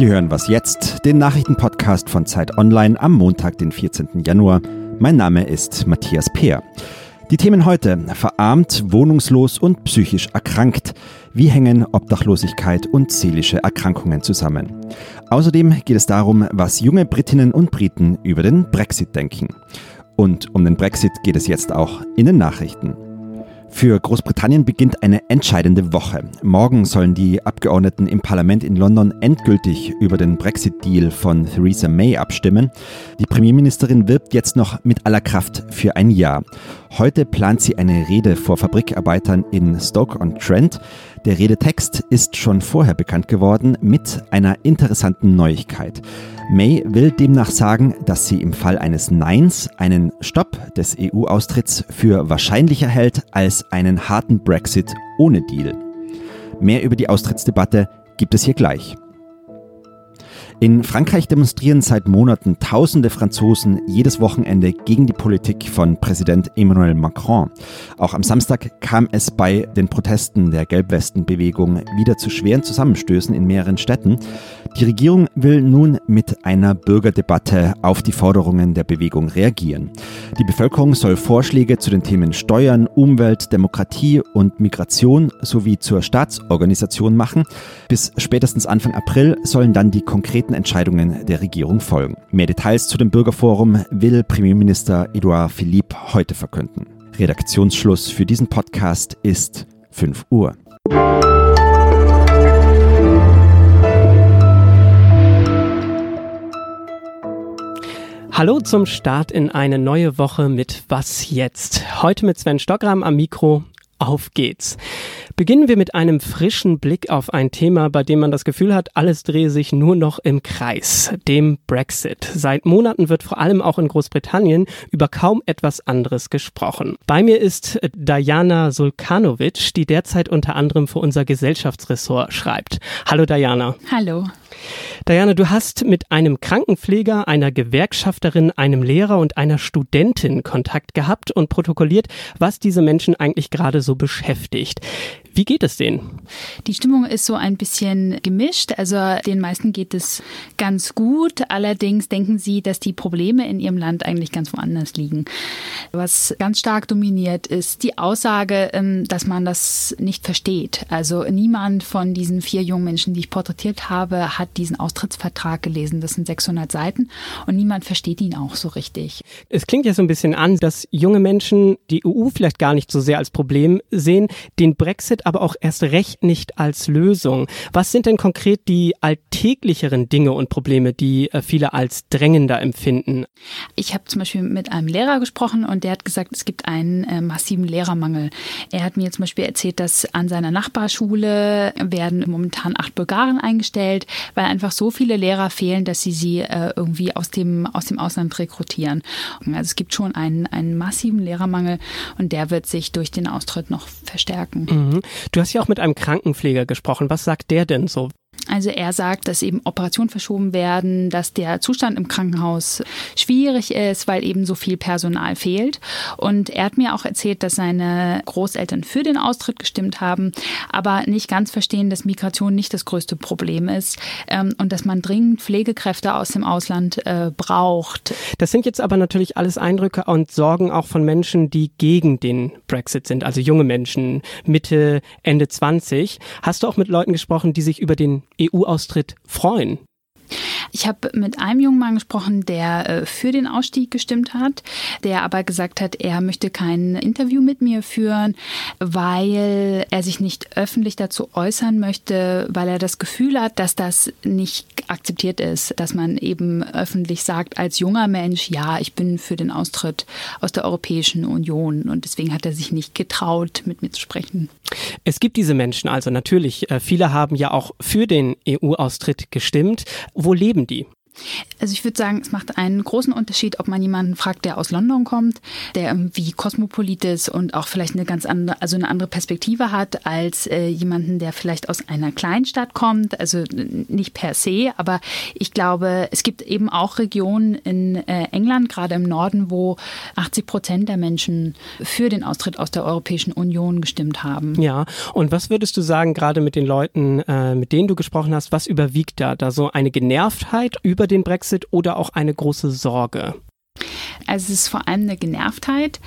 Sie hören was jetzt, den Nachrichtenpodcast von Zeit Online am Montag, den 14. Januar. Mein Name ist Matthias Peer. Die Themen heute: verarmt, wohnungslos und psychisch erkrankt. Wie hängen Obdachlosigkeit und seelische Erkrankungen zusammen? Außerdem geht es darum, was junge Britinnen und Briten über den Brexit denken. Und um den Brexit geht es jetzt auch in den Nachrichten. Für Großbritannien beginnt eine entscheidende Woche. Morgen sollen die Abgeordneten im Parlament in London endgültig über den Brexit-Deal von Theresa May abstimmen. Die Premierministerin wirbt jetzt noch mit aller Kraft für ein Jahr. Heute plant sie eine Rede vor Fabrikarbeitern in Stoke-on-Trent. Der Redetext ist schon vorher bekannt geworden mit einer interessanten Neuigkeit. May will demnach sagen, dass sie im Fall eines Neins einen Stopp des EU-Austritts für wahrscheinlicher hält als einen harten Brexit ohne Deal. Mehr über die Austrittsdebatte gibt es hier gleich. In Frankreich demonstrieren seit Monaten tausende Franzosen jedes Wochenende gegen die Politik von Präsident Emmanuel Macron. Auch am Samstag kam es bei den Protesten der Gelbwestenbewegung wieder zu schweren Zusammenstößen in mehreren Städten. Die Regierung will nun mit einer Bürgerdebatte auf die Forderungen der Bewegung reagieren. Die Bevölkerung soll Vorschläge zu den Themen Steuern, Umwelt, Demokratie und Migration sowie zur Staatsorganisation machen. Bis spätestens Anfang April sollen dann die konkreten konkreten Entscheidungen der Regierung folgen. Mehr Details zu dem Bürgerforum will Premierminister Edouard Philippe heute verkünden. Redaktionsschluss für diesen Podcast ist 5 Uhr. Hallo zum Start in eine neue Woche mit Was jetzt? Heute mit Sven Stockram am Mikro. Auf geht's. Beginnen wir mit einem frischen Blick auf ein Thema, bei dem man das Gefühl hat, alles drehe sich nur noch im Kreis, dem Brexit. Seit Monaten wird vor allem auch in Großbritannien über kaum etwas anderes gesprochen. Bei mir ist Diana Sulkanovic, die derzeit unter anderem für unser Gesellschaftsressort schreibt. Hallo Diana. Hallo. Diana, du hast mit einem Krankenpfleger, einer Gewerkschafterin, einem Lehrer und einer Studentin Kontakt gehabt und protokolliert, was diese Menschen eigentlich gerade so beschäftigt. Wie geht es denen? Die Stimmung ist so ein bisschen gemischt. Also den meisten geht es ganz gut. Allerdings denken sie, dass die Probleme in ihrem Land eigentlich ganz woanders liegen. Was ganz stark dominiert, ist die Aussage, ähm, dass man das nicht versteht. Also niemand von diesen vier jungen Menschen, die ich porträtiert habe, hat diesen Austrittsvertrag gelesen. Das sind 600 Seiten und niemand versteht ihn auch so richtig. Es klingt ja so ein bisschen an, dass junge Menschen die EU vielleicht gar nicht so sehr als Problem sehen, den Brexit Brexit aber auch erst recht nicht als Lösung. Was sind denn konkret die alltäglicheren Dinge und Probleme, die äh, viele als drängender empfinden? Ich habe zum Beispiel mit einem Lehrer gesprochen und der hat gesagt, es gibt einen äh, massiven Lehrermangel. Er hat mir zum Beispiel erzählt, dass an seiner Nachbarschule werden momentan acht Bulgaren eingestellt, weil einfach so viele Lehrer fehlen, dass sie sie äh, irgendwie aus dem, aus dem Ausland rekrutieren. Also es gibt schon einen, einen massiven Lehrermangel und der wird sich durch den Austritt noch verstärken. Mhm. Du hast ja auch mit einem Krankenpfleger gesprochen. Was sagt der denn so? Also er sagt, dass eben Operationen verschoben werden, dass der Zustand im Krankenhaus schwierig ist, weil eben so viel Personal fehlt. Und er hat mir auch erzählt, dass seine Großeltern für den Austritt gestimmt haben, aber nicht ganz verstehen, dass Migration nicht das größte Problem ist ähm, und dass man dringend Pflegekräfte aus dem Ausland äh, braucht. Das sind jetzt aber natürlich alles Eindrücke und Sorgen auch von Menschen, die gegen den Brexit sind, also junge Menschen, Mitte, Ende 20. Hast du auch mit Leuten gesprochen, die sich über den EU-Austritt freuen? Ich habe mit einem jungen Mann gesprochen, der äh, für den Ausstieg gestimmt hat, der aber gesagt hat, er möchte kein Interview mit mir führen, weil er sich nicht öffentlich dazu äußern möchte, weil er das Gefühl hat, dass das nicht akzeptiert ist, dass man eben öffentlich sagt als junger Mensch, ja, ich bin für den Austritt aus der Europäischen Union und deswegen hat er sich nicht getraut, mit mir zu sprechen. Es gibt diese Menschen also natürlich. Äh, viele haben ja auch für den EU-Austritt gestimmt. Wo leben die? Also ich würde sagen, es macht einen großen Unterschied, ob man jemanden fragt, der aus London kommt, der irgendwie kosmopolit ist und auch vielleicht eine ganz andere, also eine andere Perspektive hat als äh, jemanden, der vielleicht aus einer Kleinstadt kommt. Also nicht per se, aber ich glaube, es gibt eben auch Regionen in äh, England, gerade im Norden, wo 80 Prozent der Menschen für den Austritt aus der Europäischen Union gestimmt haben. Ja, und was würdest du sagen, gerade mit den Leuten, äh, mit denen du gesprochen hast, was überwiegt da? Da so eine Genervtheit über den Brexit oder auch eine große Sorge? Also es ist vor allem eine Genervtheit.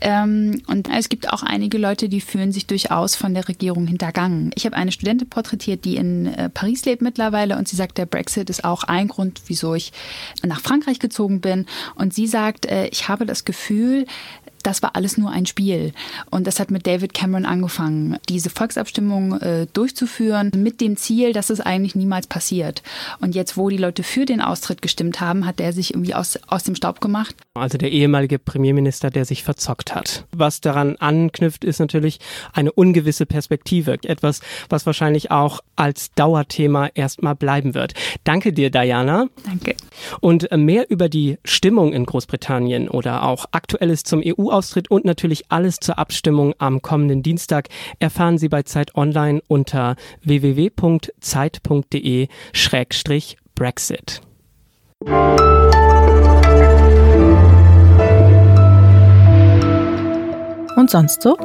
Ähm, und es gibt auch einige Leute, die fühlen sich durchaus von der Regierung hintergangen. Ich habe eine Studentin porträtiert, die in äh, Paris lebt mittlerweile und sie sagt, der Brexit ist auch ein Grund, wieso ich nach Frankreich gezogen bin. Und sie sagt, äh, ich habe das Gefühl, das war alles nur ein Spiel. Und das hat mit David Cameron angefangen, diese Volksabstimmung äh, durchzuführen, mit dem Ziel, dass es eigentlich niemals passiert. Und jetzt, wo die Leute für den Austritt gestimmt haben, hat er sich irgendwie aus, aus dem Staub gemacht. Also der ehemalige Premierminister, der sich verzockt hat. Was daran anknüpft, ist natürlich eine ungewisse Perspektive. Etwas, was wahrscheinlich auch als Dauerthema erstmal bleiben wird. Danke dir, Diana. Danke. Und mehr über die Stimmung in Großbritannien oder auch Aktuelles zum EU EU-Austritt und natürlich alles zur Abstimmung am kommenden Dienstag erfahren Sie bei Zeit Online unter www.zeit.de-brexit. Und sonst so?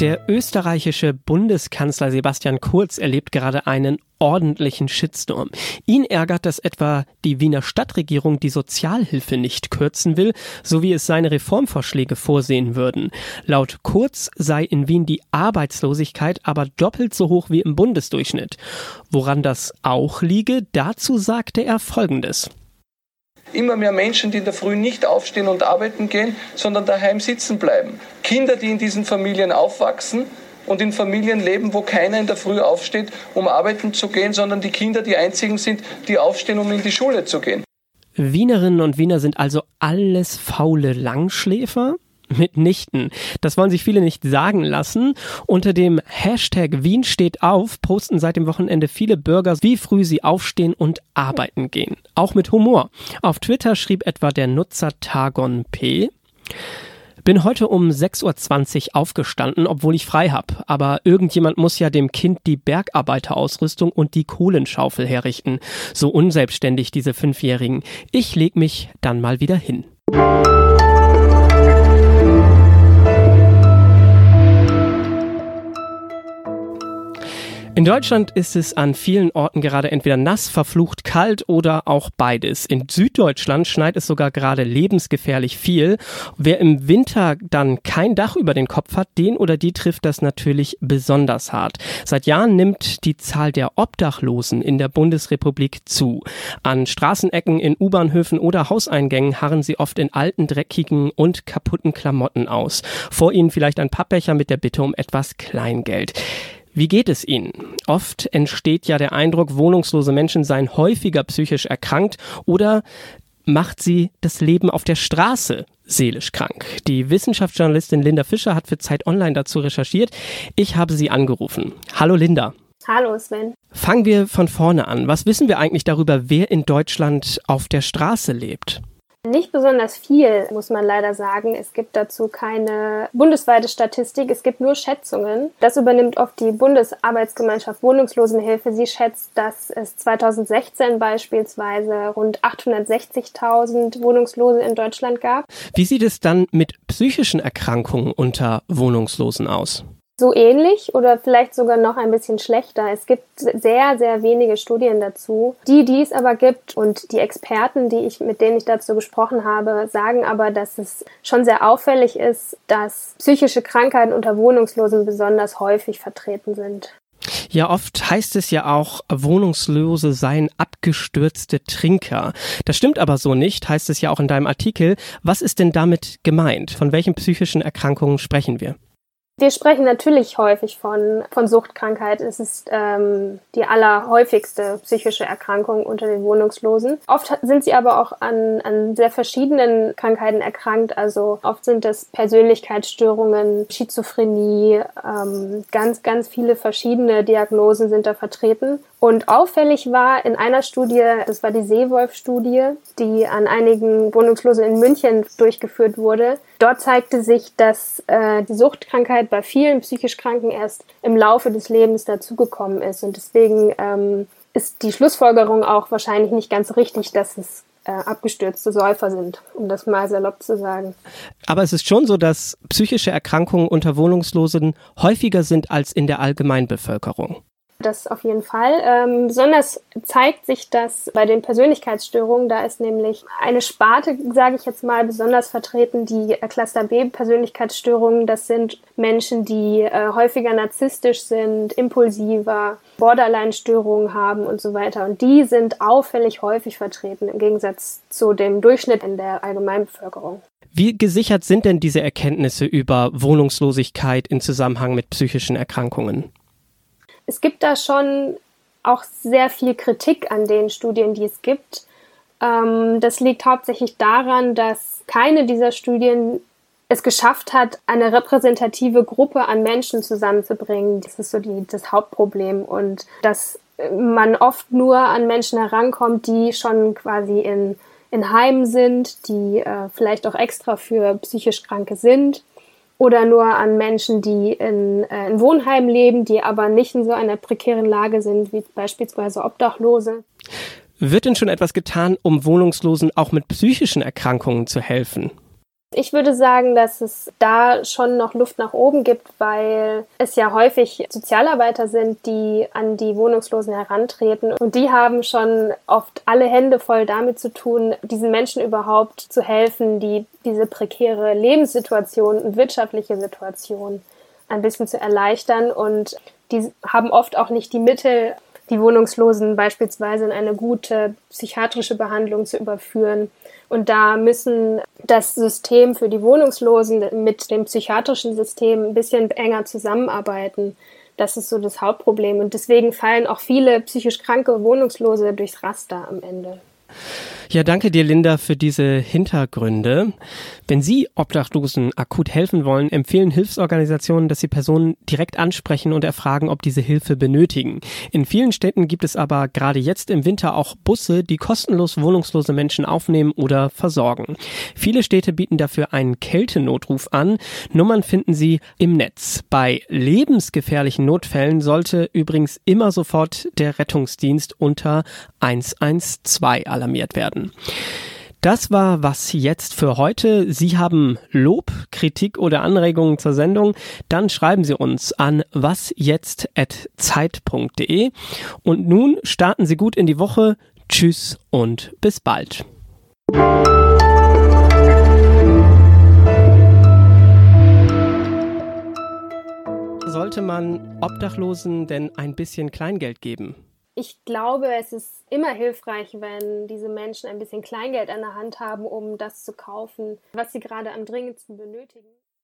Der österreichische Bundeskanzler Sebastian Kurz erlebt gerade einen ordentlichen Shitstorm. Ihn ärgert, dass etwa die Wiener Stadtregierung die Sozialhilfe nicht kürzen will, so wie es seine Reformvorschläge vorsehen würden. Laut Kurz sei in Wien die Arbeitslosigkeit aber doppelt so hoch wie im Bundesdurchschnitt. Woran das auch liege, dazu sagte er Folgendes. Immer mehr Menschen, die in der Früh nicht aufstehen und arbeiten gehen, sondern daheim sitzen bleiben. Kinder, die in diesen Familien aufwachsen und in Familien leben, wo keiner in der Früh aufsteht, um arbeiten zu gehen, sondern die Kinder die einzigen sind, die aufstehen, um in die Schule zu gehen. Wienerinnen und Wiener sind also alles faule Langschläfer? Mitnichten. Das wollen sich viele nicht sagen lassen. Unter dem Hashtag Wien steht auf posten seit dem Wochenende viele Bürger, wie früh sie aufstehen und arbeiten gehen. Auch mit Humor. Auf Twitter schrieb etwa der Nutzer Tagon P. Bin heute um 6.20 Uhr aufgestanden, obwohl ich frei habe. Aber irgendjemand muss ja dem Kind die Bergarbeiterausrüstung und die Kohlenschaufel herrichten. So unselbstständig diese Fünfjährigen. Ich leg mich dann mal wieder hin. In Deutschland ist es an vielen Orten gerade entweder nass, verflucht kalt oder auch beides. In Süddeutschland schneit es sogar gerade lebensgefährlich viel. Wer im Winter dann kein Dach über den Kopf hat, den oder die trifft das natürlich besonders hart. Seit Jahren nimmt die Zahl der Obdachlosen in der Bundesrepublik zu. An Straßenecken, in U-Bahnhöfen oder Hauseingängen harren sie oft in alten, dreckigen und kaputten Klamotten aus. Vor ihnen vielleicht ein Pappbecher mit der Bitte um etwas Kleingeld. Wie geht es Ihnen? Oft entsteht ja der Eindruck, wohnungslose Menschen seien häufiger psychisch erkrankt oder macht sie das Leben auf der Straße seelisch krank. Die Wissenschaftsjournalistin Linda Fischer hat für Zeit Online dazu recherchiert. Ich habe sie angerufen. Hallo Linda. Hallo Sven. Fangen wir von vorne an. Was wissen wir eigentlich darüber, wer in Deutschland auf der Straße lebt? Nicht besonders viel, muss man leider sagen. Es gibt dazu keine bundesweite Statistik, es gibt nur Schätzungen. Das übernimmt oft die Bundesarbeitsgemeinschaft Wohnungslosenhilfe. Sie schätzt, dass es 2016 beispielsweise rund 860.000 Wohnungslose in Deutschland gab. Wie sieht es dann mit psychischen Erkrankungen unter Wohnungslosen aus? So ähnlich oder vielleicht sogar noch ein bisschen schlechter. Es gibt sehr, sehr wenige Studien dazu. Die, die es aber gibt und die Experten, die ich, mit denen ich dazu gesprochen habe, sagen aber, dass es schon sehr auffällig ist, dass psychische Krankheiten unter Wohnungslosen besonders häufig vertreten sind. Ja, oft heißt es ja auch, Wohnungslose seien abgestürzte Trinker. Das stimmt aber so nicht, heißt es ja auch in deinem Artikel. Was ist denn damit gemeint? Von welchen psychischen Erkrankungen sprechen wir? Wir sprechen natürlich häufig von, von Suchtkrankheit. Es ist ähm, die allerhäufigste psychische Erkrankung unter den Wohnungslosen. Oft sind sie aber auch an, an sehr verschiedenen Krankheiten erkrankt. Also oft sind es Persönlichkeitsstörungen, Schizophrenie, ähm, ganz, ganz viele verschiedene Diagnosen sind da vertreten. Und auffällig war in einer Studie, das war die Seewolf-Studie, die an einigen Wohnungslosen in München durchgeführt wurde. Dort zeigte sich, dass äh, die Suchtkrankheit bei vielen psychisch Kranken erst im Laufe des Lebens dazugekommen ist. Und deswegen ähm, ist die Schlussfolgerung auch wahrscheinlich nicht ganz richtig, dass es äh, abgestürzte Säufer sind, um das mal salopp zu sagen. Aber es ist schon so, dass psychische Erkrankungen unter Wohnungslosen häufiger sind als in der Allgemeinbevölkerung. Das auf jeden Fall. Ähm, besonders zeigt sich das bei den Persönlichkeitsstörungen. Da ist nämlich eine Sparte, sage ich jetzt mal, besonders vertreten, die Cluster B Persönlichkeitsstörungen. Das sind Menschen, die äh, häufiger narzisstisch sind, impulsiver, Borderline-Störungen haben und so weiter. Und die sind auffällig häufig vertreten im Gegensatz zu dem Durchschnitt in der Allgemeinbevölkerung. Wie gesichert sind denn diese Erkenntnisse über Wohnungslosigkeit in Zusammenhang mit psychischen Erkrankungen? Es gibt da schon auch sehr viel Kritik an den Studien, die es gibt. Ähm, das liegt hauptsächlich daran, dass keine dieser Studien es geschafft hat, eine repräsentative Gruppe an Menschen zusammenzubringen. Das ist so die, das Hauptproblem und dass man oft nur an Menschen herankommt, die schon quasi in, in Heimen sind, die äh, vielleicht auch extra für psychisch Kranke sind oder nur an Menschen, die in, äh, in Wohnheimen leben, die aber nicht in so einer prekären Lage sind, wie beispielsweise Obdachlose. Wird denn schon etwas getan, um Wohnungslosen auch mit psychischen Erkrankungen zu helfen? Ich würde sagen, dass es da schon noch Luft nach oben gibt, weil es ja häufig Sozialarbeiter sind, die an die Wohnungslosen herantreten. Und die haben schon oft alle Hände voll damit zu tun, diesen Menschen überhaupt zu helfen, die diese prekäre Lebenssituation und wirtschaftliche Situation ein bisschen zu erleichtern. Und die haben oft auch nicht die Mittel, die Wohnungslosen beispielsweise in eine gute psychiatrische Behandlung zu überführen und da müssen das System für die Wohnungslosen mit dem psychiatrischen System ein bisschen enger zusammenarbeiten. Das ist so das Hauptproblem. Und deswegen fallen auch viele psychisch kranke Wohnungslose durchs Raster am Ende. Ja, danke dir, Linda, für diese Hintergründe. Wenn Sie Obdachlosen akut helfen wollen, empfehlen Hilfsorganisationen, dass sie Personen direkt ansprechen und erfragen, ob diese Hilfe benötigen. In vielen Städten gibt es aber gerade jetzt im Winter auch Busse, die kostenlos wohnungslose Menschen aufnehmen oder versorgen. Viele Städte bieten dafür einen Kältenotruf an. Nummern finden Sie im Netz. Bei lebensgefährlichen Notfällen sollte übrigens immer sofort der Rettungsdienst unter 112 alarmiert werden. Das war was jetzt für heute. Sie haben Lob, Kritik oder Anregungen zur Sendung, dann schreiben Sie uns an wasjetzt@zeit.de und nun starten Sie gut in die Woche. Tschüss und bis bald. Sollte man Obdachlosen denn ein bisschen Kleingeld geben? Ich glaube, es ist immer hilfreich, wenn diese Menschen ein bisschen Kleingeld an der Hand haben, um das zu kaufen, was sie gerade am dringendsten benötigen.